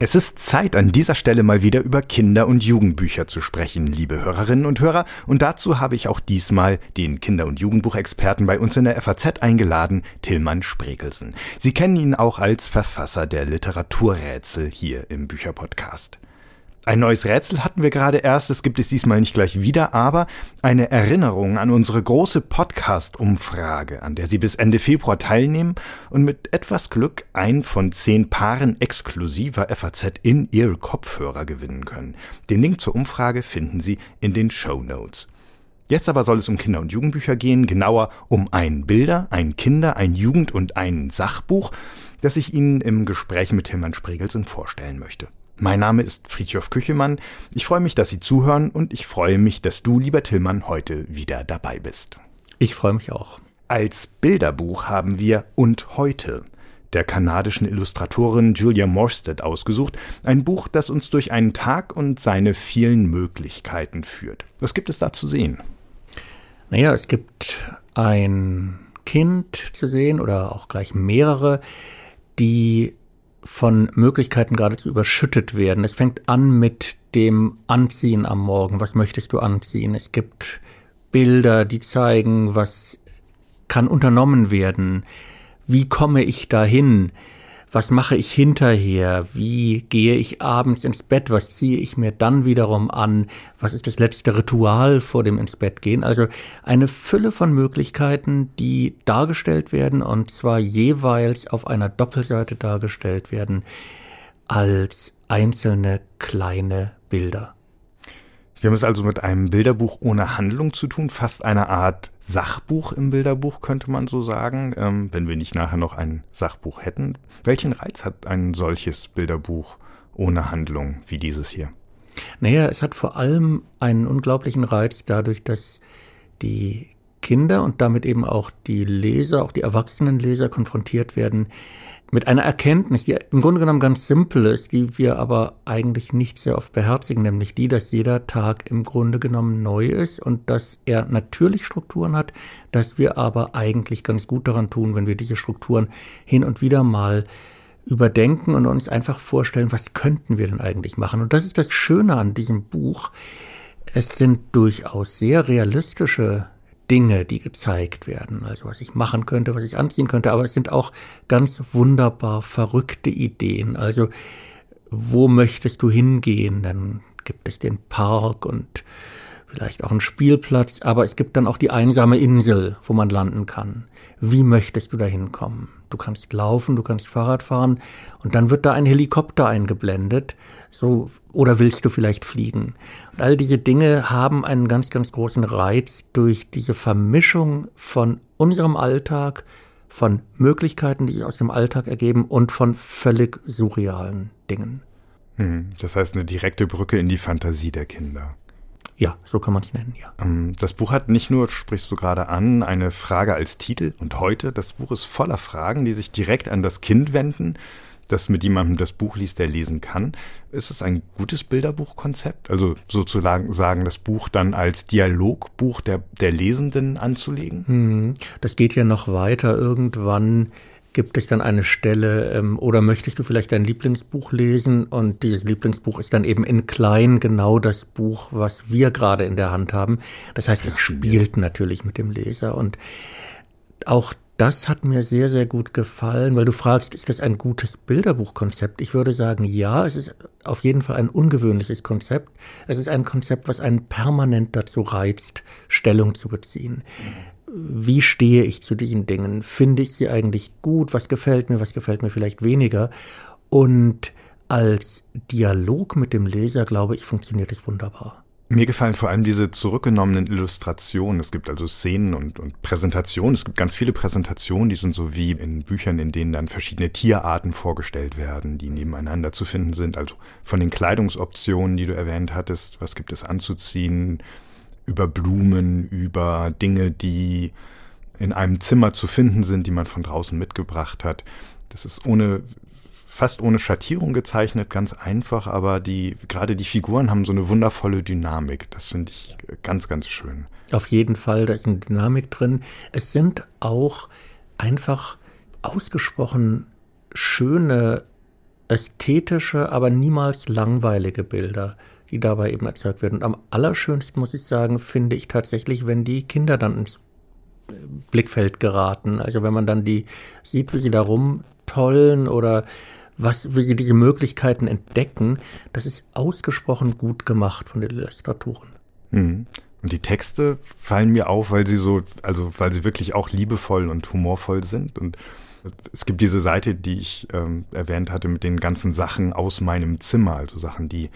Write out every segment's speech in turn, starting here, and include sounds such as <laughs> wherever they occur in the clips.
Es ist Zeit, an dieser Stelle mal wieder über Kinder- und Jugendbücher zu sprechen, liebe Hörerinnen und Hörer. Und dazu habe ich auch diesmal den Kinder- und Jugendbuchexperten bei uns in der FAZ eingeladen, Tillmann Spregelsen. Sie kennen ihn auch als Verfasser der Literaturrätsel hier im Bücherpodcast. Ein neues Rätsel hatten wir gerade erst, es gibt es diesmal nicht gleich wieder, aber eine Erinnerung an unsere große Podcast-Umfrage, an der Sie bis Ende Februar teilnehmen und mit etwas Glück ein von zehn Paaren exklusiver FAZ in Ear Kopfhörer gewinnen können. Den Link zur Umfrage finden Sie in den Show Notes. Jetzt aber soll es um Kinder- und Jugendbücher gehen, genauer um ein Bilder, ein Kinder-, ein Jugend- und ein Sachbuch, das ich Ihnen im Gespräch mit Tilman Spregelsen vorstellen möchte. Mein Name ist Friedhof Küchemann. Ich freue mich, dass Sie zuhören und ich freue mich, dass du, lieber Tillmann, heute wieder dabei bist. Ich freue mich auch. Als Bilderbuch haben wir Und heute der kanadischen Illustratorin Julia Morstead ausgesucht, ein Buch, das uns durch einen Tag und seine vielen Möglichkeiten führt. Was gibt es da zu sehen? Naja, es gibt ein Kind zu sehen oder auch gleich mehrere, die von Möglichkeiten geradezu überschüttet werden. Es fängt an mit dem Anziehen am Morgen. Was möchtest du anziehen? Es gibt Bilder, die zeigen, was kann unternommen werden. Wie komme ich dahin? Was mache ich hinterher, wie gehe ich abends ins Bett, was ziehe ich mir dann wiederum an, was ist das letzte Ritual vor dem ins Bett gehen. Also eine Fülle von Möglichkeiten, die dargestellt werden und zwar jeweils auf einer Doppelseite dargestellt werden als einzelne kleine Bilder. Wir haben es also mit einem Bilderbuch ohne Handlung zu tun, fast eine Art Sachbuch im Bilderbuch, könnte man so sagen, ähm, wenn wir nicht nachher noch ein Sachbuch hätten. Welchen Reiz hat ein solches Bilderbuch ohne Handlung wie dieses hier? Naja, es hat vor allem einen unglaublichen Reiz dadurch, dass die Kinder und damit eben auch die Leser, auch die erwachsenen Leser konfrontiert werden mit einer Erkenntnis, die im Grunde genommen ganz simpel ist, die wir aber eigentlich nicht sehr oft beherzigen, nämlich die, dass jeder Tag im Grunde genommen neu ist und dass er natürlich Strukturen hat, dass wir aber eigentlich ganz gut daran tun, wenn wir diese Strukturen hin und wieder mal überdenken und uns einfach vorstellen, was könnten wir denn eigentlich machen. Und das ist das Schöne an diesem Buch. Es sind durchaus sehr realistische Dinge, die gezeigt werden, also was ich machen könnte, was ich anziehen könnte, aber es sind auch ganz wunderbar verrückte Ideen. Also wo möchtest du hingehen? Dann gibt es den Park und vielleicht auch einen Spielplatz, aber es gibt dann auch die einsame Insel, wo man landen kann. Wie möchtest du da hinkommen? Du kannst laufen, du kannst Fahrrad fahren und dann wird da ein Helikopter eingeblendet so, oder willst du vielleicht fliegen? Und all diese Dinge haben einen ganz, ganz großen Reiz durch diese Vermischung von unserem Alltag, von Möglichkeiten, die sich aus dem Alltag ergeben und von völlig surrealen Dingen. Hm, das heißt eine direkte Brücke in die Fantasie der Kinder. Ja, so kann man es nennen, ja. Ähm, das Buch hat nicht nur, sprichst du gerade an, eine Frage als Titel und heute, das Buch ist voller Fragen, die sich direkt an das Kind wenden, das mit jemandem das Buch liest, der lesen kann. Ist es ein gutes Bilderbuchkonzept? Also sozusagen sagen, das Buch dann als Dialogbuch der, der Lesenden anzulegen? Hm, das geht ja noch weiter. Irgendwann gibt es dann eine Stelle, ähm, oder möchtest du vielleicht dein Lieblingsbuch lesen? Und dieses Lieblingsbuch ist dann eben in klein genau das Buch, was wir gerade in der Hand haben. Das heißt, es spielt natürlich mit dem Leser und auch das hat mir sehr, sehr gut gefallen, weil du fragst, ist das ein gutes Bilderbuchkonzept? Ich würde sagen, ja, es ist auf jeden Fall ein ungewöhnliches Konzept. Es ist ein Konzept, was einen permanent dazu reizt, Stellung zu beziehen. Wie stehe ich zu diesen Dingen? Finde ich sie eigentlich gut? Was gefällt mir? Was gefällt mir vielleicht weniger? Und als Dialog mit dem Leser, glaube ich, funktioniert es wunderbar. Mir gefallen vor allem diese zurückgenommenen Illustrationen. Es gibt also Szenen und, und Präsentationen. Es gibt ganz viele Präsentationen, die sind so wie in Büchern, in denen dann verschiedene Tierarten vorgestellt werden, die nebeneinander zu finden sind. Also von den Kleidungsoptionen, die du erwähnt hattest, was gibt es anzuziehen, über Blumen, über Dinge, die in einem Zimmer zu finden sind, die man von draußen mitgebracht hat. Das ist ohne fast ohne Schattierung gezeichnet, ganz einfach, aber die, gerade die Figuren haben so eine wundervolle Dynamik. Das finde ich ganz, ganz schön. Auf jeden Fall, da ist eine Dynamik drin. Es sind auch einfach ausgesprochen schöne ästhetische, aber niemals langweilige Bilder, die dabei eben erzeugt werden. Und am allerschönsten, muss ich sagen, finde ich tatsächlich, wenn die Kinder dann ins Blickfeld geraten. Also wenn man dann die sieht, wie sie da rumtollen oder was, sie diese Möglichkeiten entdecken, das ist ausgesprochen gut gemacht von den Illustratoren. Mhm. Und die Texte fallen mir auf, weil sie so, also weil sie wirklich auch liebevoll und humorvoll sind. Und es gibt diese Seite, die ich ähm, erwähnt hatte, mit den ganzen Sachen aus meinem Zimmer, also Sachen, die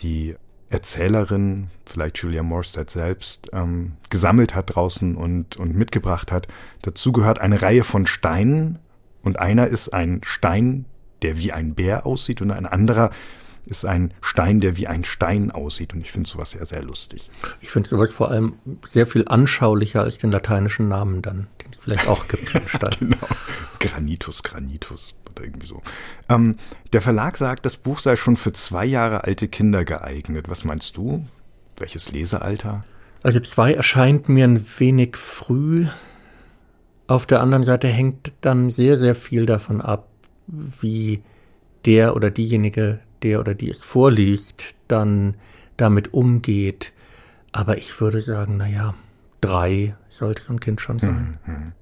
die Erzählerin, vielleicht Julia Morstead selbst, ähm, gesammelt hat draußen und, und mitgebracht hat. Dazu gehört eine Reihe von Steinen und einer ist ein Stein, der wie ein Bär aussieht und ein anderer ist ein Stein, der wie ein Stein aussieht. Und ich finde sowas sehr, sehr lustig. Ich finde sowas vor allem sehr viel anschaulicher als den lateinischen Namen dann, den es vielleicht auch gibt. <laughs> genau. Granitus, Granitus oder irgendwie so. Ähm, der Verlag sagt, das Buch sei schon für zwei Jahre alte Kinder geeignet. Was meinst du? Welches Lesealter? Also zwei erscheint mir ein wenig früh. Auf der anderen Seite hängt dann sehr, sehr viel davon ab, wie der oder diejenige, der oder die es vorliest, dann damit umgeht. Aber ich würde sagen, naja, drei sollte so ein Kind schon sein. Mhm.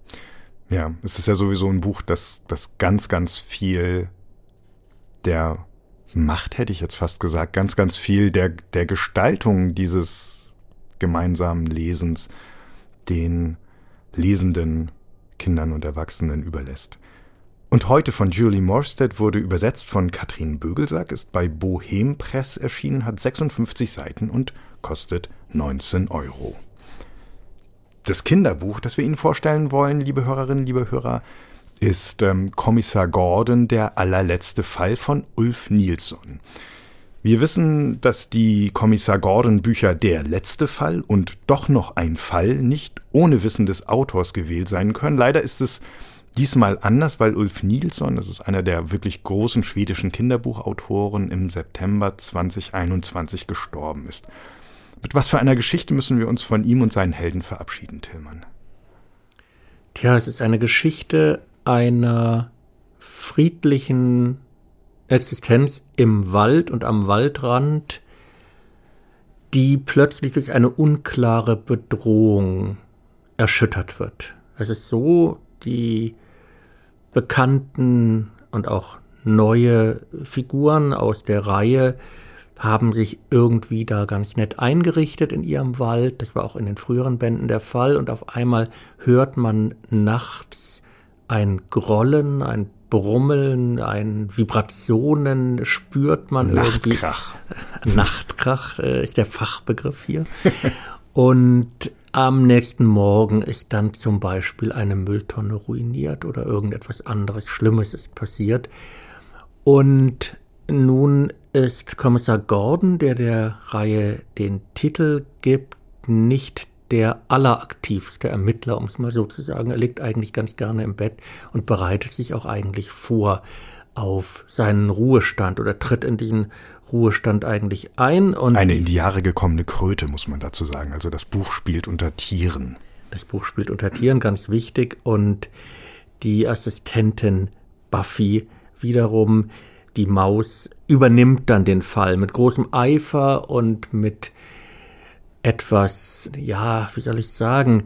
Ja, es ist ja sowieso ein Buch, das, das ganz, ganz viel der Macht, hätte ich jetzt fast gesagt, ganz, ganz viel der, der Gestaltung dieses gemeinsamen Lesens den lesenden Kindern und Erwachsenen überlässt. Und heute von Julie Morstead wurde übersetzt von Katrin Bögelsack, ist bei Bohem Press erschienen, hat 56 Seiten und kostet 19 Euro. Das Kinderbuch, das wir Ihnen vorstellen wollen, liebe Hörerinnen, liebe Hörer, ist ähm, Kommissar Gordon, der allerletzte Fall von Ulf Nilsson. Wir wissen, dass die Kommissar Gordon Bücher Der letzte Fall und Doch noch ein Fall nicht ohne Wissen des Autors gewählt sein können. Leider ist es Diesmal anders, weil Ulf Nilsson, das ist einer der wirklich großen schwedischen Kinderbuchautoren, im September 2021 gestorben ist. Mit was für einer Geschichte müssen wir uns von ihm und seinen Helden verabschieden, Tillmann? Tja, es ist eine Geschichte einer friedlichen Existenz im Wald und am Waldrand, die plötzlich durch eine unklare Bedrohung erschüttert wird. Es ist so, die bekannten und auch neue Figuren aus der Reihe haben sich irgendwie da ganz nett eingerichtet in ihrem Wald. Das war auch in den früheren Bänden der Fall. Und auf einmal hört man nachts ein Grollen, ein Brummeln, ein Vibrationen spürt man Nachtkrach. irgendwie. Nachtkrach äh, ist der Fachbegriff hier. <laughs> Und am nächsten Morgen ist dann zum Beispiel eine Mülltonne ruiniert oder irgendetwas anderes Schlimmes ist passiert. Und nun ist Kommissar Gordon, der der Reihe den Titel gibt, nicht der alleraktivste Ermittler, um es mal so zu sagen. Er liegt eigentlich ganz gerne im Bett und bereitet sich auch eigentlich vor auf seinen Ruhestand oder tritt in diesen Ruhestand eigentlich ein. Und Eine in die Jahre gekommene Kröte, muss man dazu sagen. Also das Buch spielt unter Tieren. Das Buch spielt unter Tieren, ganz wichtig. Und die Assistentin Buffy wiederum, die Maus, übernimmt dann den Fall mit großem Eifer und mit etwas, ja, wie soll ich sagen,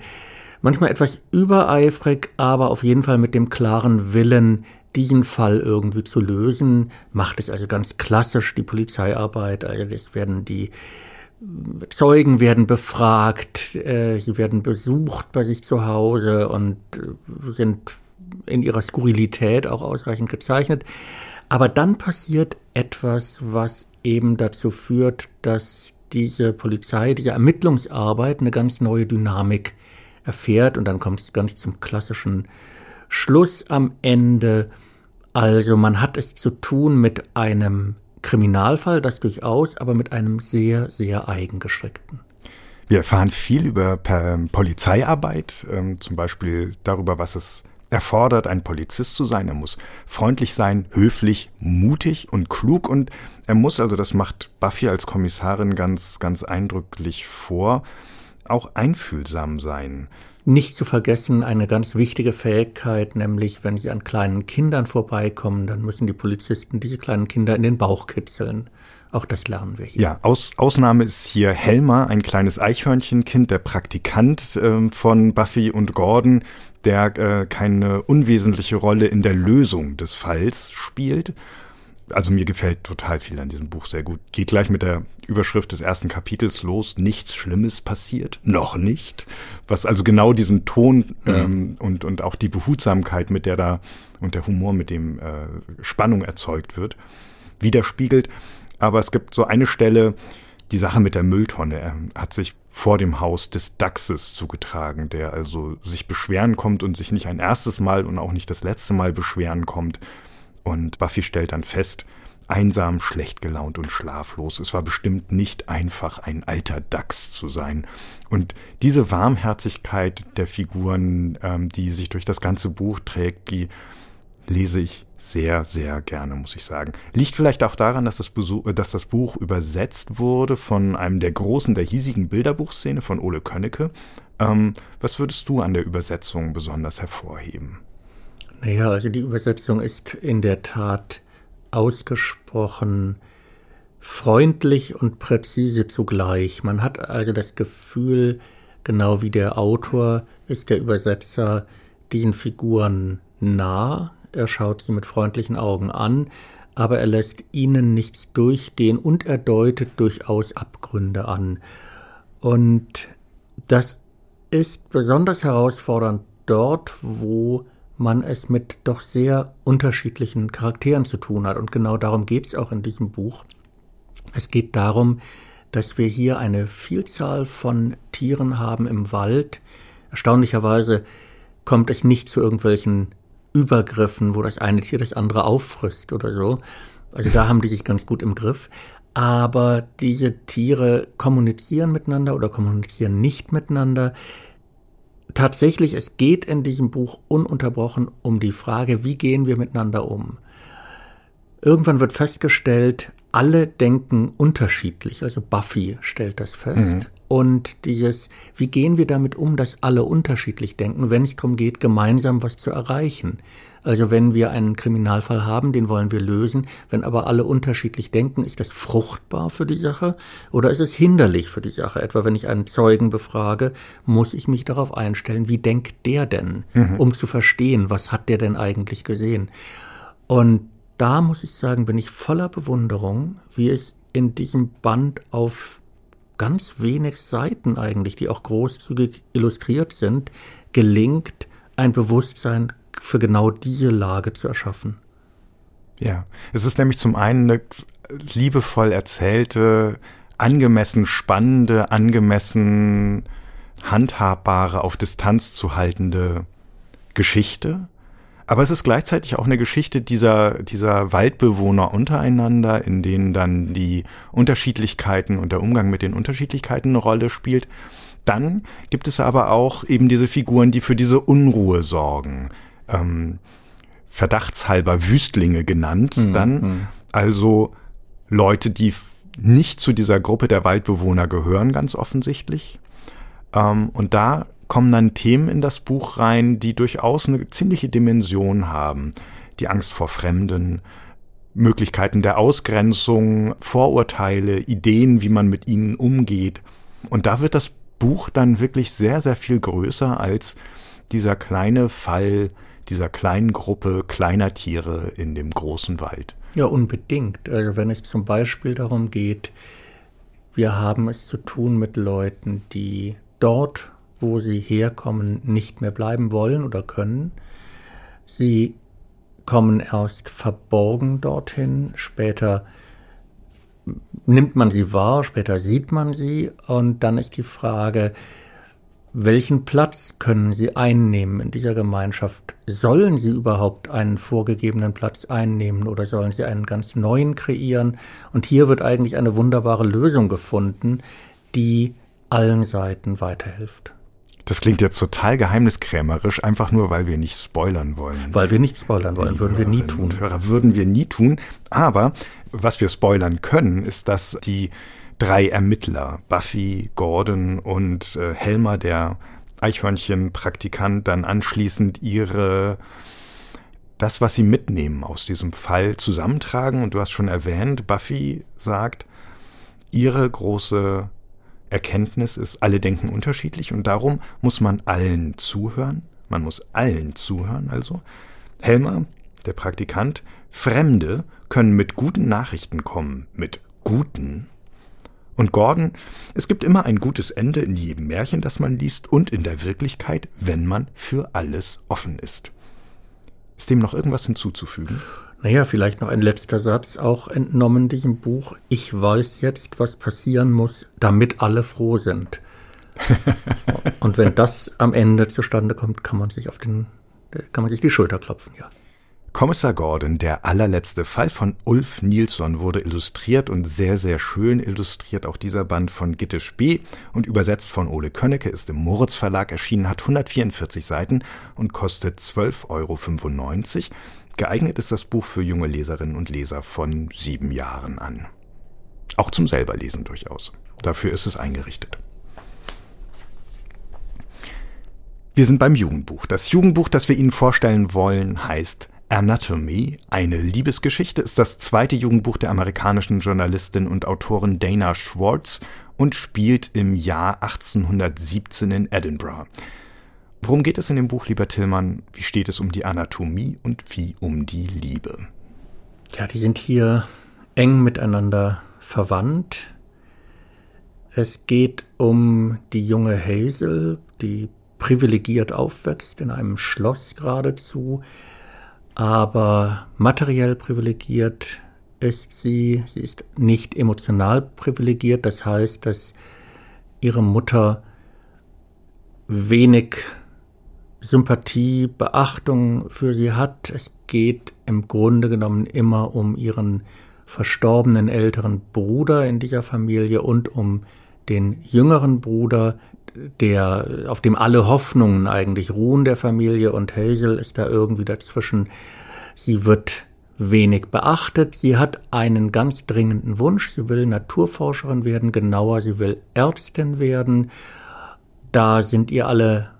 manchmal etwas übereifrig, aber auf jeden Fall mit dem klaren Willen, diesen Fall irgendwie zu lösen, macht es also ganz klassisch die Polizeiarbeit. Also es werden die Zeugen werden befragt, äh, sie werden besucht bei sich zu Hause und äh, sind in ihrer Skurrilität auch ausreichend gezeichnet. Aber dann passiert etwas, was eben dazu führt, dass diese Polizei, diese Ermittlungsarbeit eine ganz neue Dynamik erfährt und dann kommt es ganz zum klassischen Schluss am Ende also man hat es zu tun mit einem Kriminalfall, das durchaus, aber mit einem sehr, sehr eigengeschreckten. Wir erfahren viel über Polizeiarbeit, ähm, zum Beispiel darüber, was es erfordert, ein Polizist zu sein. Er muss freundlich sein, höflich, mutig und klug und er muss, also das macht Buffy als Kommissarin ganz, ganz eindrücklich vor, auch einfühlsam sein. Nicht zu vergessen eine ganz wichtige Fähigkeit, nämlich wenn sie an kleinen Kindern vorbeikommen, dann müssen die Polizisten diese kleinen Kinder in den Bauch kitzeln. Auch das lernen wir hier. Ja, Aus, Ausnahme ist hier Helmer, ein kleines Eichhörnchenkind, der Praktikant äh, von Buffy und Gordon, der äh, keine unwesentliche Rolle in der Lösung des Falls spielt also mir gefällt total viel an diesem Buch sehr gut. Geht gleich mit der Überschrift des ersten Kapitels los. Nichts Schlimmes passiert. Noch nicht. Was also genau diesen Ton mhm. ähm, und, und auch die Behutsamkeit, mit der da und der Humor, mit dem äh, Spannung erzeugt wird, widerspiegelt. Aber es gibt so eine Stelle, die Sache mit der Mülltonne er hat sich vor dem Haus des Dachses zugetragen, der also sich beschweren kommt und sich nicht ein erstes Mal und auch nicht das letzte Mal beschweren kommt, und Buffy stellt dann fest, einsam, schlecht gelaunt und schlaflos. Es war bestimmt nicht einfach, ein alter Dachs zu sein. Und diese Warmherzigkeit der Figuren, ähm, die sich durch das ganze Buch trägt, die lese ich sehr, sehr gerne, muss ich sagen. Liegt vielleicht auch daran, dass das, Besuch, dass das Buch übersetzt wurde von einem der Großen der hiesigen Bilderbuchszene, von Ole Könnecke. Ähm, was würdest du an der Übersetzung besonders hervorheben? Naja, also die Übersetzung ist in der Tat ausgesprochen freundlich und präzise zugleich. Man hat also das Gefühl, genau wie der Autor ist der Übersetzer diesen Figuren nah. Er schaut sie mit freundlichen Augen an, aber er lässt ihnen nichts durchgehen und er deutet durchaus Abgründe an. Und das ist besonders herausfordernd dort, wo man es mit doch sehr unterschiedlichen Charakteren zu tun hat. Und genau darum geht es auch in diesem Buch. Es geht darum, dass wir hier eine Vielzahl von Tieren haben im Wald. Erstaunlicherweise kommt es nicht zu irgendwelchen Übergriffen, wo das eine Tier das andere auffrisst oder so. Also da haben die sich ganz gut im Griff. Aber diese Tiere kommunizieren miteinander oder kommunizieren nicht miteinander tatsächlich, es geht in diesem Buch ununterbrochen um die Frage, wie gehen wir miteinander um. Irgendwann wird festgestellt, alle denken unterschiedlich. Also Buffy stellt das fest. Mhm. Und dieses, wie gehen wir damit um, dass alle unterschiedlich denken, wenn es darum geht, gemeinsam was zu erreichen. Also wenn wir einen Kriminalfall haben, den wollen wir lösen, wenn aber alle unterschiedlich denken, ist das fruchtbar für die Sache oder ist es hinderlich für die Sache? Etwa wenn ich einen Zeugen befrage, muss ich mich darauf einstellen, wie denkt der denn, mhm. um zu verstehen, was hat der denn eigentlich gesehen? Und da muss ich sagen, bin ich voller Bewunderung, wie es in diesem Band auf ganz wenig Seiten eigentlich, die auch großzügig illustriert sind, gelingt, ein Bewusstsein für genau diese Lage zu erschaffen. Ja, es ist nämlich zum einen eine liebevoll erzählte, angemessen spannende, angemessen handhabbare, auf Distanz zu haltende Geschichte. Aber es ist gleichzeitig auch eine Geschichte dieser, dieser Waldbewohner untereinander, in denen dann die Unterschiedlichkeiten und der Umgang mit den Unterschiedlichkeiten eine Rolle spielt. Dann gibt es aber auch eben diese Figuren, die für diese Unruhe sorgen, ähm, verdachtshalber Wüstlinge genannt mhm. dann. Hm. Also Leute, die nicht zu dieser Gruppe der Waldbewohner gehören, ganz offensichtlich. Ähm, und da kommen dann Themen in das Buch rein, die durchaus eine ziemliche Dimension haben. Die Angst vor Fremden, Möglichkeiten der Ausgrenzung, Vorurteile, Ideen, wie man mit ihnen umgeht. Und da wird das Buch dann wirklich sehr, sehr viel größer als dieser kleine Fall dieser kleinen Gruppe kleiner Tiere in dem großen Wald. Ja, unbedingt. Also wenn es zum Beispiel darum geht, wir haben es zu tun mit Leuten, die dort, wo sie herkommen, nicht mehr bleiben wollen oder können. Sie kommen erst verborgen dorthin, später nimmt man sie wahr, später sieht man sie und dann ist die Frage, welchen Platz können Sie einnehmen in dieser Gemeinschaft? Sollen Sie überhaupt einen vorgegebenen Platz einnehmen oder sollen Sie einen ganz neuen kreieren? Und hier wird eigentlich eine wunderbare Lösung gefunden, die allen Seiten weiterhilft. Das klingt jetzt total geheimniskrämerisch, einfach nur, weil wir nicht spoilern wollen. Weil wir nicht spoilern wollen, würden wir nie tun. Hörer würden wir nie tun. Aber was wir spoilern können, ist, dass die drei Ermittler, Buffy, Gordon und äh, Helmer, der Eichhörnchen-Praktikant dann anschließend ihre das, was sie mitnehmen aus diesem Fall, zusammentragen. Und du hast schon erwähnt, Buffy sagt, ihre große Erkenntnis ist, alle denken unterschiedlich und darum muss man allen zuhören. Man muss allen zuhören also. Helmer, der Praktikant, Fremde können mit guten Nachrichten kommen, mit guten. Und Gordon, es gibt immer ein gutes Ende in jedem Märchen, das man liest und in der Wirklichkeit, wenn man für alles offen ist. Ist dem noch irgendwas hinzuzufügen? Naja, vielleicht noch ein letzter Satz, auch entnommen diesem Buch. Ich weiß jetzt, was passieren muss, damit alle froh sind. <laughs> Und wenn das am Ende zustande kommt, kann man sich auf den, kann man sich die Schulter klopfen, ja. Kommissar Gordon, der allerletzte Fall von Ulf Nilsson, wurde illustriert und sehr, sehr schön illustriert. Auch dieser Band von Gitte Spee und übersetzt von Ole Könnecke ist im Moritz Verlag erschienen, hat 144 Seiten und kostet 12,95 Euro. Geeignet ist das Buch für junge Leserinnen und Leser von sieben Jahren an. Auch zum selberlesen durchaus. Dafür ist es eingerichtet. Wir sind beim Jugendbuch. Das Jugendbuch, das wir Ihnen vorstellen wollen, heißt Anatomy, eine Liebesgeschichte, ist das zweite Jugendbuch der amerikanischen Journalistin und Autorin Dana Schwartz und spielt im Jahr 1817 in Edinburgh. Worum geht es in dem Buch, lieber Tillmann? Wie steht es um die Anatomie und wie um die Liebe? Ja, die sind hier eng miteinander verwandt. Es geht um die junge Hazel, die privilegiert aufwächst, in einem Schloss geradezu, aber materiell privilegiert ist sie, sie ist nicht emotional privilegiert, das heißt, dass ihre Mutter wenig Sympathie, Beachtung für sie hat. Es geht im Grunde genommen immer um ihren verstorbenen älteren Bruder in dieser Familie und um den jüngeren Bruder, der, auf dem alle Hoffnungen eigentlich ruhen der Familie und Hazel ist da irgendwie dazwischen. Sie wird wenig beachtet. Sie hat einen ganz dringenden Wunsch. Sie will Naturforscherin werden, genauer, sie will Ärztin werden. Da sind ihr alle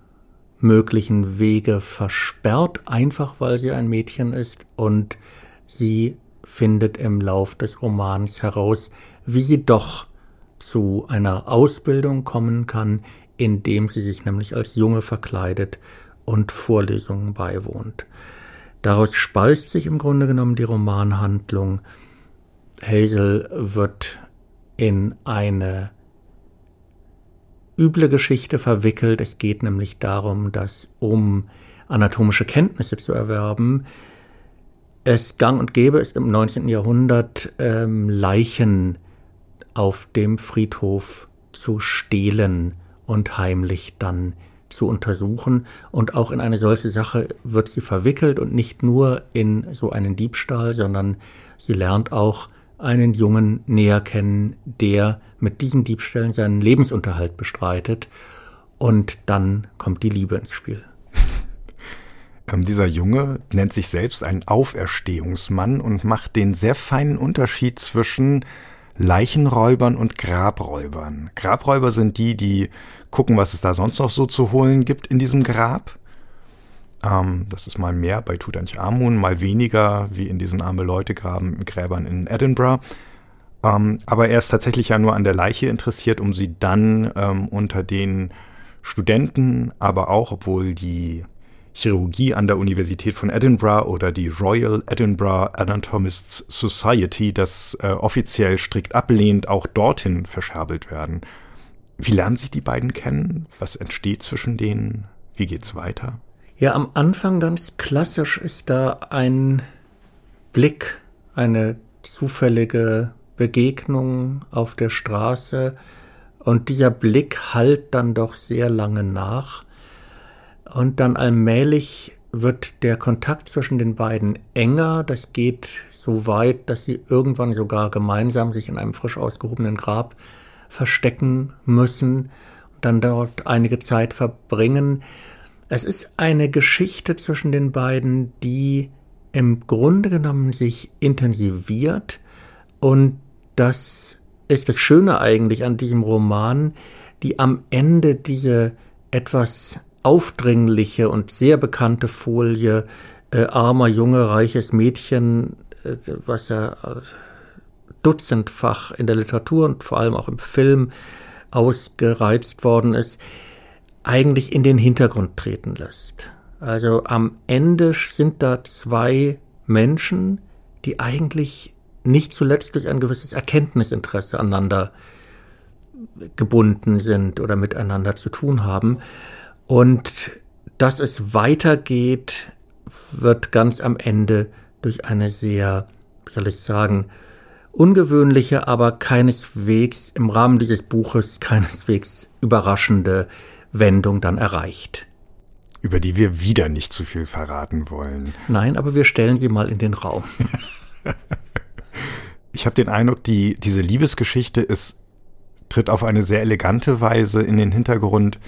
möglichen Wege versperrt, einfach weil sie ein Mädchen ist und sie findet im Lauf des Romans heraus, wie sie doch zu einer Ausbildung kommen kann, indem sie sich nämlich als Junge verkleidet und Vorlesungen beiwohnt. Daraus speist sich im Grunde genommen die Romanhandlung. Hazel wird in eine üble Geschichte verwickelt. Es geht nämlich darum, dass um anatomische Kenntnisse zu erwerben, es gang und gäbe ist im 19. Jahrhundert ähm, Leichen auf dem Friedhof zu stehlen und heimlich dann zu untersuchen. Und auch in eine solche Sache wird sie verwickelt und nicht nur in so einen Diebstahl, sondern sie lernt auch einen Jungen näher kennen, der mit diesen Diebstählen seinen Lebensunterhalt bestreitet. Und dann kommt die Liebe ins Spiel. <laughs> Ähm, dieser Junge nennt sich selbst ein Auferstehungsmann und macht den sehr feinen Unterschied zwischen Leichenräubern und Grabräubern. Grabräuber sind die, die gucken, was es da sonst noch so zu holen gibt in diesem Grab. Ähm, das ist mal mehr bei Tutanchamun, mal weniger wie in diesen arme Leute Gräbern in Edinburgh. Ähm, aber er ist tatsächlich ja nur an der Leiche interessiert, um sie dann ähm, unter den Studenten, aber auch, obwohl die Chirurgie an der Universität von Edinburgh oder die Royal Edinburgh Anatomists Society das äh, offiziell strikt ablehnt, auch dorthin verscherbelt werden. Wie lernen sich die beiden kennen? Was entsteht zwischen denen? Wie geht's weiter? Ja, am Anfang ganz klassisch ist da ein Blick, eine zufällige Begegnung auf der Straße und dieser Blick hallt dann doch sehr lange nach und dann allmählich wird der Kontakt zwischen den beiden enger. Das geht so weit, dass sie irgendwann sogar gemeinsam sich in einem frisch ausgehobenen Grab verstecken müssen und dann dort einige Zeit verbringen. Es ist eine Geschichte zwischen den beiden, die im Grunde genommen sich intensiviert und das ist das Schöne eigentlich an diesem Roman, die am Ende diese etwas aufdringliche und sehr bekannte Folie äh, armer Junge, reiches Mädchen, äh, was ja äh, dutzendfach in der Literatur und vor allem auch im Film ausgereizt worden ist, eigentlich in den Hintergrund treten lässt. Also am Ende sind da zwei Menschen, die eigentlich nicht zuletzt durch ein gewisses Erkenntnisinteresse aneinander gebunden sind oder miteinander zu tun haben. Und dass es weitergeht, wird ganz am Ende durch eine sehr, wie soll ich sagen, ungewöhnliche, aber keineswegs im Rahmen dieses Buches keineswegs überraschende Wendung dann erreicht. Über die wir wieder nicht zu viel verraten wollen. Nein, aber wir stellen sie mal in den Raum. <laughs> ich habe den Eindruck, die, diese Liebesgeschichte ist, tritt auf eine sehr elegante Weise in den Hintergrund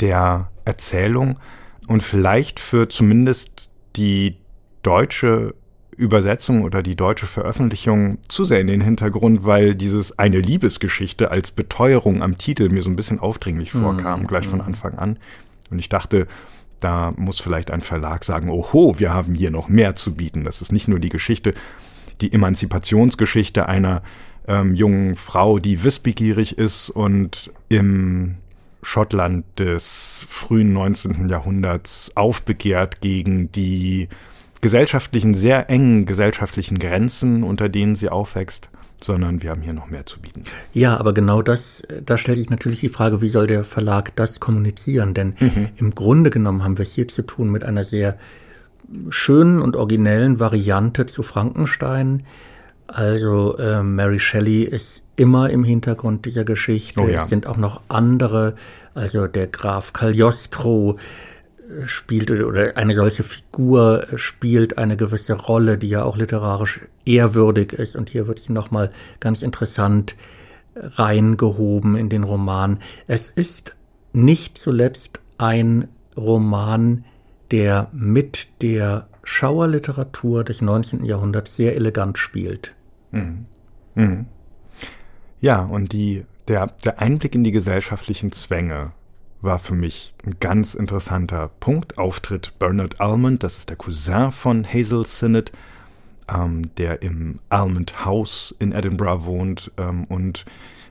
der Erzählung und vielleicht für zumindest die deutsche Übersetzung oder die deutsche Veröffentlichung zu sehr in den Hintergrund, weil dieses eine Liebesgeschichte als Beteuerung am Titel mir so ein bisschen aufdringlich hm, vorkam, mhm. gleich von hm. Anfang an. Und ich dachte, da muss vielleicht ein Verlag sagen, oho, wir haben hier noch mehr zu bieten. Das ist nicht nur die Geschichte, die Emanzipationsgeschichte einer ähm, jungen Frau, die wissbegierig ist und im Schottland des frühen 19. Jahrhunderts aufbegehrt gegen die gesellschaftlichen, sehr engen gesellschaftlichen Grenzen, unter denen sie aufwächst, sondern wir haben hier noch mehr zu bieten. Ja, aber genau das, da stellt sich natürlich die Frage, wie soll der Verlag das kommunizieren? Denn mhm. im Grunde genommen haben wir es hier zu tun mit einer sehr schönen und originellen Variante zu Frankenstein. Also äh, Mary Shelley ist immer im Hintergrund dieser Geschichte. Oh ja. Es sind auch noch andere, also der Graf Cagliostro äh, spielt oder eine solche Figur spielt eine gewisse Rolle, die ja auch literarisch ehrwürdig ist. Und hier wird sie nochmal ganz interessant reingehoben in den Roman. Es ist nicht zuletzt ein Roman, der mit der Schauerliteratur des 19. Jahrhunderts sehr elegant spielt. Mhm. Mhm. Ja, und die, der, der Einblick in die gesellschaftlichen Zwänge war für mich ein ganz interessanter Punkt. Auftritt Bernard Almond, das ist der Cousin von Hazel Sinnott, ähm, der im Almond House in Edinburgh wohnt ähm, und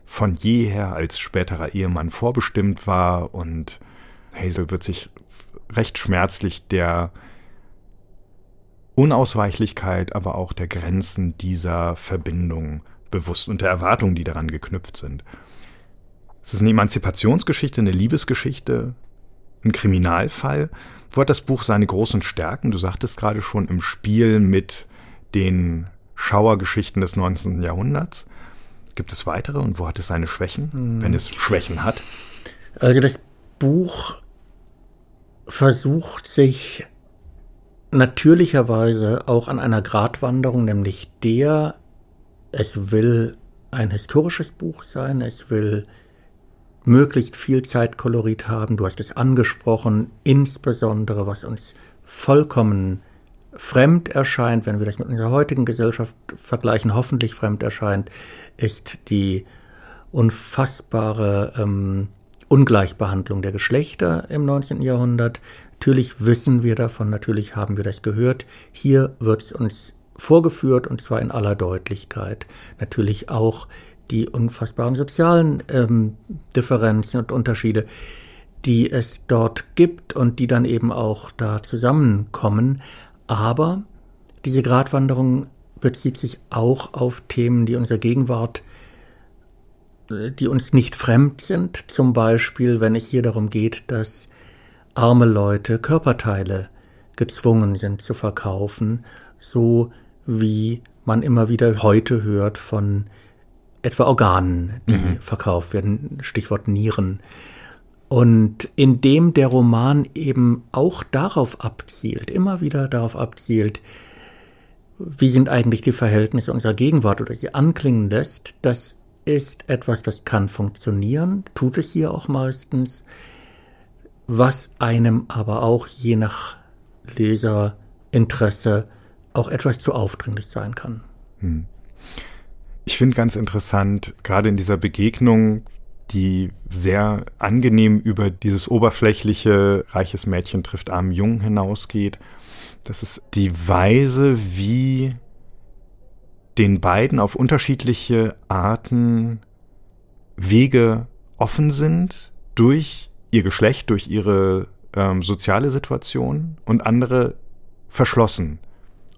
von jeher als späterer Ehemann vorbestimmt war und Hazel wird sich recht schmerzlich der Unausweichlichkeit, aber auch der Grenzen dieser Verbindung bewusst und der Erwartungen, die daran geknüpft sind. Es ist eine Emanzipationsgeschichte, eine Liebesgeschichte, ein Kriminalfall. Wo hat das Buch seine großen Stärken? Du sagtest gerade schon im Spiel mit den Schauergeschichten des 19. Jahrhunderts. Gibt es weitere und wo hat es seine Schwächen, hm. wenn es Schwächen hat? Also das Buch versucht sich natürlicherweise auch an einer Gratwanderung, nämlich der, es will ein historisches Buch sein, es will möglichst viel Zeitkolorit haben. Du hast es angesprochen, insbesondere was uns vollkommen fremd erscheint, wenn wir das mit unserer heutigen Gesellschaft vergleichen, hoffentlich fremd erscheint, ist die unfassbare ähm, Ungleichbehandlung der Geschlechter im 19. Jahrhundert. Natürlich wissen wir davon, natürlich haben wir das gehört. Hier wird es uns vorgeführt und zwar in aller Deutlichkeit. Natürlich auch die unfassbaren sozialen ähm, Differenzen und Unterschiede, die es dort gibt und die dann eben auch da zusammenkommen. Aber diese Gratwanderung bezieht sich auch auf Themen, die unserer Gegenwart die uns nicht fremd sind, zum Beispiel wenn es hier darum geht, dass arme Leute Körperteile gezwungen sind zu verkaufen, so wie man immer wieder heute hört von etwa Organen, die mhm. verkauft werden, Stichwort Nieren. Und indem der Roman eben auch darauf abzielt, immer wieder darauf abzielt, wie sind eigentlich die Verhältnisse unserer Gegenwart oder sie anklingen lässt, dass ist etwas, das kann funktionieren, tut es hier auch meistens, was einem aber auch je nach Leserinteresse auch etwas zu aufdringlich sein kann. Hm. Ich finde ganz interessant, gerade in dieser Begegnung, die sehr angenehm über dieses oberflächliche reiches Mädchen trifft armen Jungen hinausgeht. Das ist die Weise, wie den beiden auf unterschiedliche Arten Wege offen sind durch ihr Geschlecht, durch ihre ähm, soziale Situation und andere verschlossen.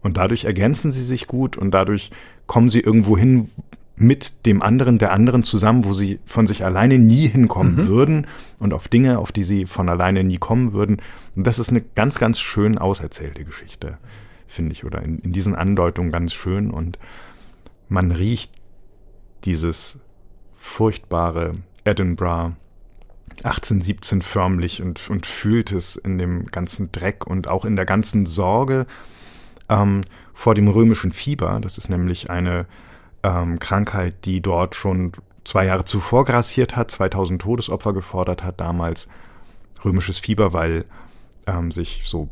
Und dadurch ergänzen sie sich gut und dadurch kommen sie irgendwo hin mit dem anderen, der anderen zusammen, wo sie von sich alleine nie hinkommen mhm. würden und auf Dinge, auf die sie von alleine nie kommen würden. Und das ist eine ganz, ganz schön auserzählte Geschichte, finde ich, oder in, in diesen Andeutungen ganz schön und man riecht dieses furchtbare Edinburgh 1817 förmlich und, und fühlt es in dem ganzen Dreck und auch in der ganzen Sorge ähm, vor dem römischen Fieber. Das ist nämlich eine ähm, Krankheit, die dort schon zwei Jahre zuvor grassiert hat, 2000 Todesopfer gefordert hat damals. Römisches Fieber, weil ähm, sich so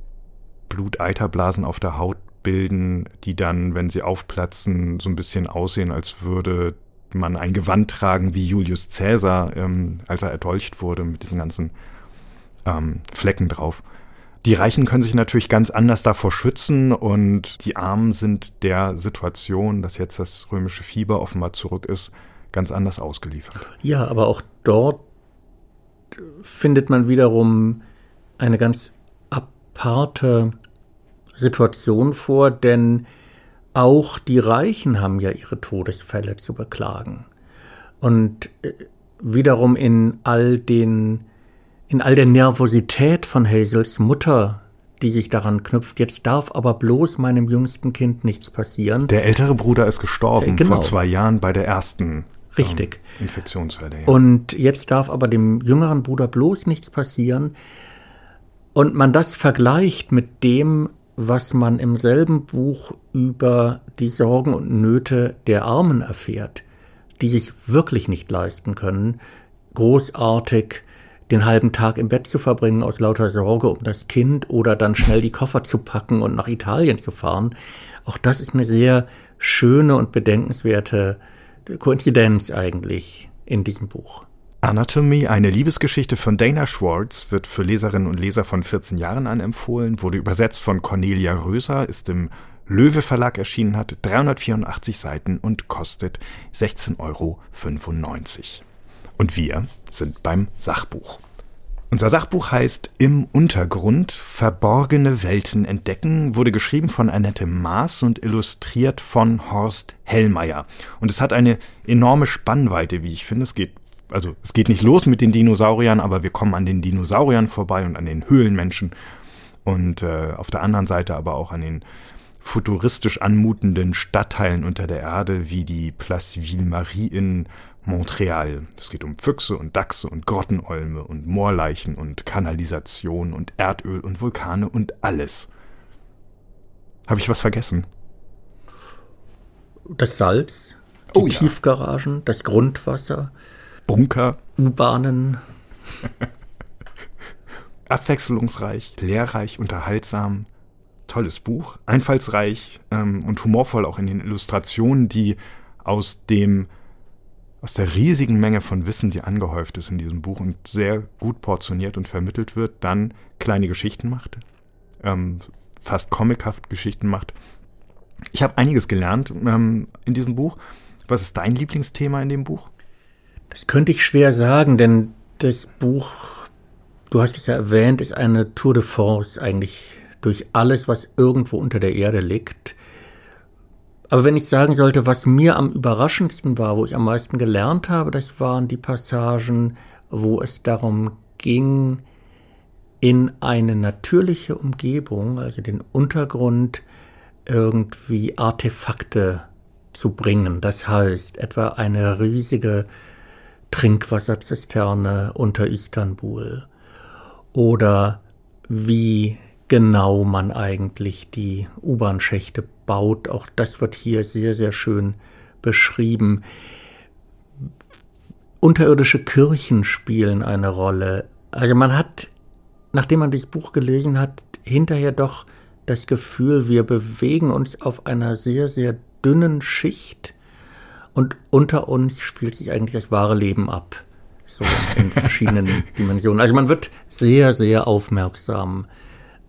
Bluteiterblasen auf der Haut bilden, die dann, wenn sie aufplatzen, so ein bisschen aussehen, als würde man ein Gewand tragen wie Julius Caesar, ähm, als er erdolcht wurde mit diesen ganzen ähm, Flecken drauf. Die Reichen können sich natürlich ganz anders davor schützen und die Armen sind der Situation, dass jetzt das römische Fieber offenbar zurück ist, ganz anders ausgeliefert. Ja, aber auch dort findet man wiederum eine ganz aparte Situation vor, denn auch die Reichen haben ja ihre Todesfälle zu beklagen. Und äh, wiederum in all den, in all der Nervosität von Hazels Mutter, die sich daran knüpft, jetzt darf aber bloß meinem jüngsten Kind nichts passieren. Der ältere Bruder ist gestorben äh, genau. vor zwei Jahren bei der ersten Richtig. Ähm, Infektionswelle. Ja. Und jetzt darf aber dem jüngeren Bruder bloß nichts passieren. Und man das vergleicht mit dem, was man im selben Buch über die Sorgen und Nöte der Armen erfährt, die sich wirklich nicht leisten können, großartig den halben Tag im Bett zu verbringen aus lauter Sorge um das Kind oder dann schnell die Koffer zu packen und nach Italien zu fahren. Auch das ist eine sehr schöne und bedenkenswerte Koinzidenz eigentlich in diesem Buch. Anatomy, eine Liebesgeschichte von Dana Schwartz, wird für Leserinnen und Leser von 14 Jahren an empfohlen, wurde übersetzt von Cornelia Röser, ist im Löwe Verlag erschienen, hat 384 Seiten und kostet 16,95 Euro. Und wir sind beim Sachbuch. Unser Sachbuch heißt Im Untergrund verborgene Welten entdecken, wurde geschrieben von Annette Maas und illustriert von Horst Hellmeier. Und es hat eine enorme Spannweite, wie ich finde. Es geht also es geht nicht los mit den Dinosauriern, aber wir kommen an den Dinosauriern vorbei und an den Höhlenmenschen und äh, auf der anderen Seite aber auch an den futuristisch anmutenden Stadtteilen unter der Erde wie die Place Ville-Marie in Montreal. Es geht um Füchse und Dachse und Grottenolme und Moorleichen und Kanalisation und Erdöl und Vulkane und alles. Habe ich was vergessen? Das Salz, die oh, ja. Tiefgaragen, das Grundwasser, Bunker. U-Bahnen. <laughs> Abwechslungsreich, lehrreich, unterhaltsam. Tolles Buch. Einfallsreich ähm, und humorvoll auch in den Illustrationen, die aus dem aus der riesigen Menge von Wissen, die angehäuft ist in diesem Buch und sehr gut portioniert und vermittelt wird, dann kleine Geschichten macht, ähm, fast comichaft Geschichten macht. Ich habe einiges gelernt ähm, in diesem Buch. Was ist dein Lieblingsthema in dem Buch? Das könnte ich schwer sagen, denn das Buch, du hast es ja erwähnt, ist eine Tour de force eigentlich durch alles, was irgendwo unter der Erde liegt. Aber wenn ich sagen sollte, was mir am überraschendsten war, wo ich am meisten gelernt habe, das waren die Passagen, wo es darum ging, in eine natürliche Umgebung, also den Untergrund, irgendwie Artefakte zu bringen. Das heißt, etwa eine riesige Trinkwasserzisterne unter Istanbul oder wie genau man eigentlich die U-Bahn-Schächte baut. Auch das wird hier sehr, sehr schön beschrieben. Unterirdische Kirchen spielen eine Rolle. Also man hat, nachdem man dieses Buch gelesen hat, hinterher doch das Gefühl, wir bewegen uns auf einer sehr, sehr dünnen Schicht und unter uns spielt sich eigentlich das wahre Leben ab. so in verschiedenen <laughs> Dimensionen. Also man wird sehr, sehr aufmerksam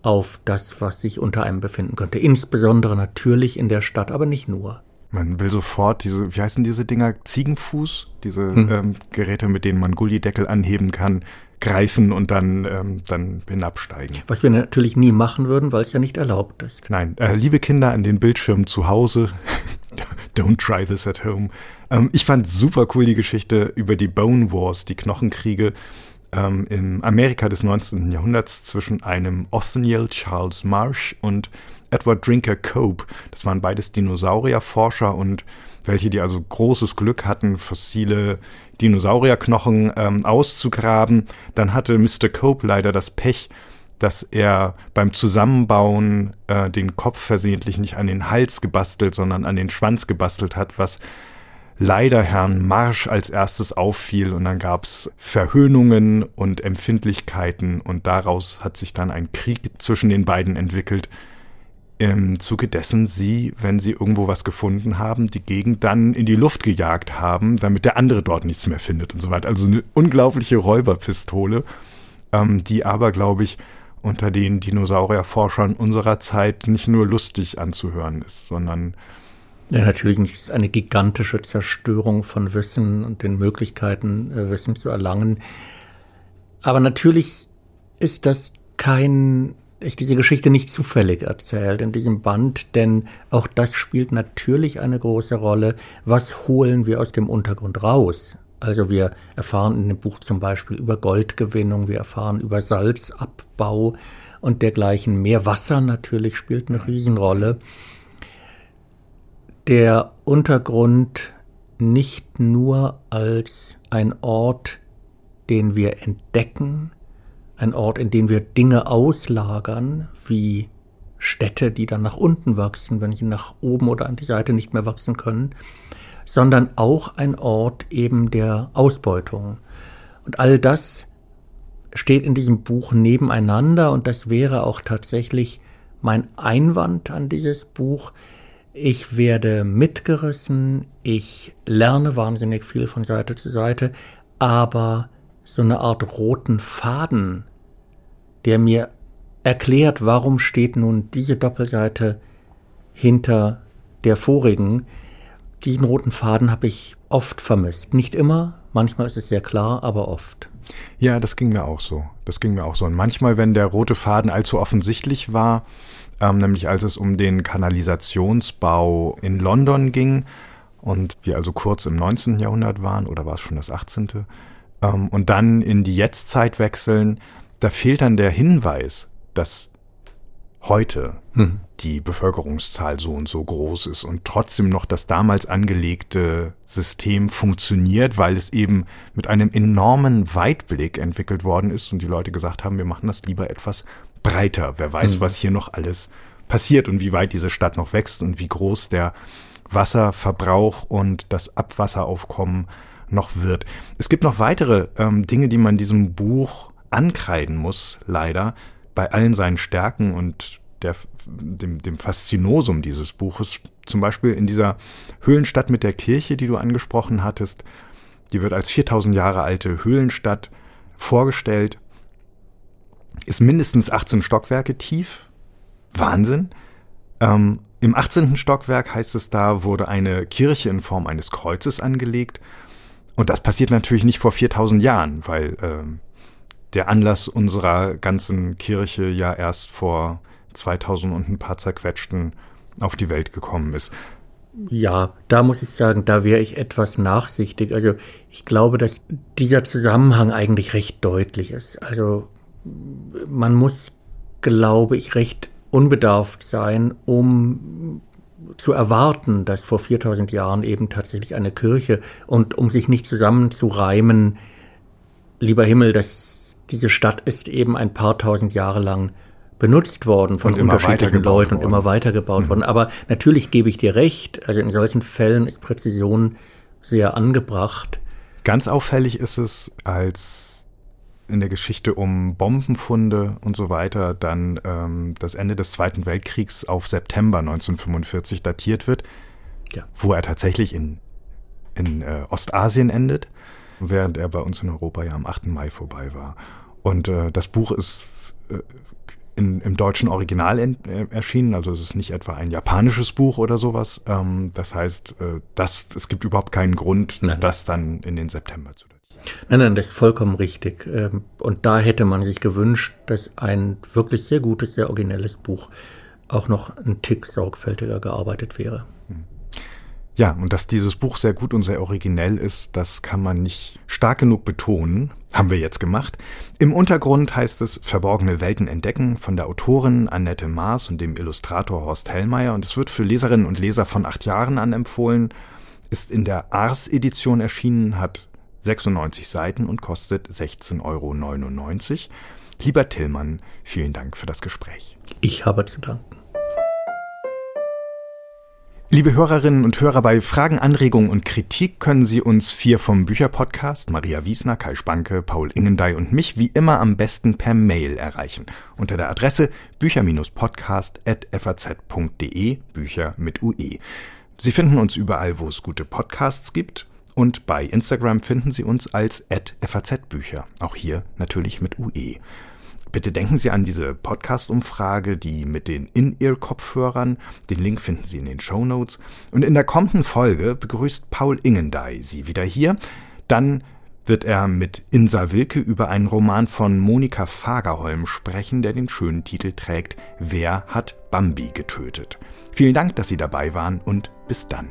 auf das, was sich unter einem befinden könnte. Insbesondere natürlich in der Stadt, aber nicht nur. Man will sofort diese, wie heißen diese Dinger? Ziegenfuß? Diese hm. ähm, Geräte, mit denen man Gullideckel anheben kann, greifen und dann, ähm, dann hinabsteigen. Was wir natürlich nie machen würden, weil es ja nicht erlaubt ist. Nein, äh, liebe Kinder an den Bildschirmen zu Hause, <laughs> don't try this at home. Ähm, ich fand super cool die Geschichte über die Bone Wars, die Knochenkriege ähm, im Amerika des 19. Jahrhunderts zwischen einem Othniel Charles Marsh und Edward Drinker Cope. Das waren beides Dinosaurierforscher und welche, die also großes Glück hatten, fossile Dinosaurierknochen ähm, auszugraben. Dann hatte Mr. Cope leider das Pech, dass er beim Zusammenbauen äh, den Kopf versehentlich nicht an den Hals gebastelt, sondern an den Schwanz gebastelt hat, was leider Herrn Marsch als erstes auffiel und dann gab's Verhöhnungen und Empfindlichkeiten und daraus hat sich dann ein Krieg zwischen den beiden entwickelt, im Zuge dessen sie, wenn sie irgendwo was gefunden haben, die Gegend dann in die Luft gejagt haben, damit der andere dort nichts mehr findet und so weiter. Also eine unglaubliche Räuberpistole, ähm, die aber, glaube ich, unter den Dinosaurierforschern unserer Zeit nicht nur lustig anzuhören ist, sondern ja, natürlich ist eine gigantische Zerstörung von Wissen und den Möglichkeiten, äh, Wissen zu erlangen. Aber natürlich ist das kein ist diese Geschichte nicht zufällig erzählt in diesem Band, denn auch das spielt natürlich eine große Rolle. Was holen wir aus dem Untergrund raus? Also wir erfahren in dem Buch zum Beispiel über Goldgewinnung, wir erfahren über Salzabbau und dergleichen. Meerwasser natürlich spielt eine Riesenrolle. Der Untergrund nicht nur als ein Ort, den wir entdecken, ein Ort, in dem wir Dinge auslagern, wie Städte, die dann nach unten wachsen, wenn sie nach oben oder an die Seite nicht mehr wachsen können, sondern auch ein Ort eben der Ausbeutung. Und all das steht in diesem Buch nebeneinander und das wäre auch tatsächlich mein Einwand an dieses Buch. Ich werde mitgerissen, ich lerne wahnsinnig viel von Seite zu Seite, aber so eine Art roten Faden, der mir erklärt, warum steht nun diese Doppelseite hinter der vorigen. Diesen roten Faden habe ich oft vermisst. Nicht immer, manchmal ist es sehr klar, aber oft. Ja, das ging mir auch so. Das ging mir auch so. Und manchmal, wenn der rote Faden allzu offensichtlich war, ähm, nämlich als es um den Kanalisationsbau in London ging und wir also kurz im 19. Jahrhundert waren, oder war es schon das 18., ähm, und dann in die Jetztzeit wechseln, da fehlt dann der Hinweis, dass heute hm. die Bevölkerungszahl so und so groß ist und trotzdem noch das damals angelegte System funktioniert, weil es eben mit einem enormen Weitblick entwickelt worden ist und die Leute gesagt haben, wir machen das lieber etwas breiter. Wer weiß, hm. was hier noch alles passiert und wie weit diese Stadt noch wächst und wie groß der Wasserverbrauch und das Abwasseraufkommen noch wird. Es gibt noch weitere ähm, Dinge, die man diesem Buch ankreiden muss, leider, bei allen seinen Stärken und der, dem, dem Faszinosum dieses Buches. Zum Beispiel in dieser Höhlenstadt mit der Kirche, die du angesprochen hattest. Die wird als 4000 Jahre alte Höhlenstadt vorgestellt. Ist mindestens 18 Stockwerke tief. Wahnsinn. Ähm, Im 18. Stockwerk heißt es da, wurde eine Kirche in Form eines Kreuzes angelegt und das passiert natürlich nicht vor 4000 Jahren, weil ähm, der Anlass unserer ganzen Kirche ja erst vor 2000 und ein paar zerquetschten auf die Welt gekommen ist. Ja, da muss ich sagen, da wäre ich etwas nachsichtig. Also ich glaube, dass dieser Zusammenhang eigentlich recht deutlich ist. Also man muss, glaube ich, recht unbedarft sein, um zu erwarten, dass vor 4000 Jahren eben tatsächlich eine Kirche und um sich nicht zusammenzureimen, lieber Himmel, dass diese Stadt ist eben ein paar tausend Jahre lang benutzt worden von unterschiedlichen Leuten und worden. immer weitergebaut mhm. worden. Aber natürlich gebe ich dir recht, also in solchen Fällen ist Präzision sehr angebracht. Ganz auffällig ist es, als in der Geschichte um Bombenfunde und so weiter dann ähm, das Ende des Zweiten Weltkriegs auf September 1945 datiert wird, ja. wo er tatsächlich in, in äh, Ostasien endet. während er bei uns in Europa ja am 8. Mai vorbei war. Und äh, das Buch ist äh, in, im deutschen Original in, äh, erschienen, also es ist nicht etwa ein japanisches Buch oder sowas. Ähm, das heißt, äh, das, es gibt überhaupt keinen Grund, Nein. das dann in den September zu Nein, nein, das ist vollkommen richtig. Ähm, und da hätte man sich gewünscht, dass ein wirklich sehr gutes, sehr originelles Buch auch noch ein Tick sorgfältiger gearbeitet wäre. Hm. Ja, und dass dieses Buch sehr gut und sehr originell ist, das kann man nicht stark genug betonen. Haben wir jetzt gemacht. Im Untergrund heißt es Verborgene Welten entdecken von der Autorin Annette Maas und dem Illustrator Horst Hellmeier und es wird für Leserinnen und Leser von acht Jahren an empfohlen, ist in der Ars-Edition erschienen, hat 96 Seiten und kostet 16,99 Euro. Lieber Tillmann, vielen Dank für das Gespräch. Ich habe zu danken. Liebe Hörerinnen und Hörer, bei Fragen, Anregungen und Kritik können Sie uns vier vom Bücherpodcast, Maria Wiesner, Kai Spanke, Paul Ingendey und mich wie immer am besten per Mail erreichen. Unter der Adresse bücher-podcast.faz.de, Bücher mit UE. Sie finden uns überall, wo es gute Podcasts gibt und bei Instagram finden Sie uns als @fazbücher, auch hier natürlich mit UE. Bitte denken Sie an diese Podcast-Umfrage, die mit den In-Ear-Kopfhörern. Den Link finden Sie in den Show Notes. Und in der kommenden Folge begrüßt Paul Ingendey Sie wieder hier. Dann wird er mit Insa Wilke über einen Roman von Monika Fagerholm sprechen, der den schönen Titel trägt Wer hat Bambi getötet? Vielen Dank, dass Sie dabei waren und bis dann.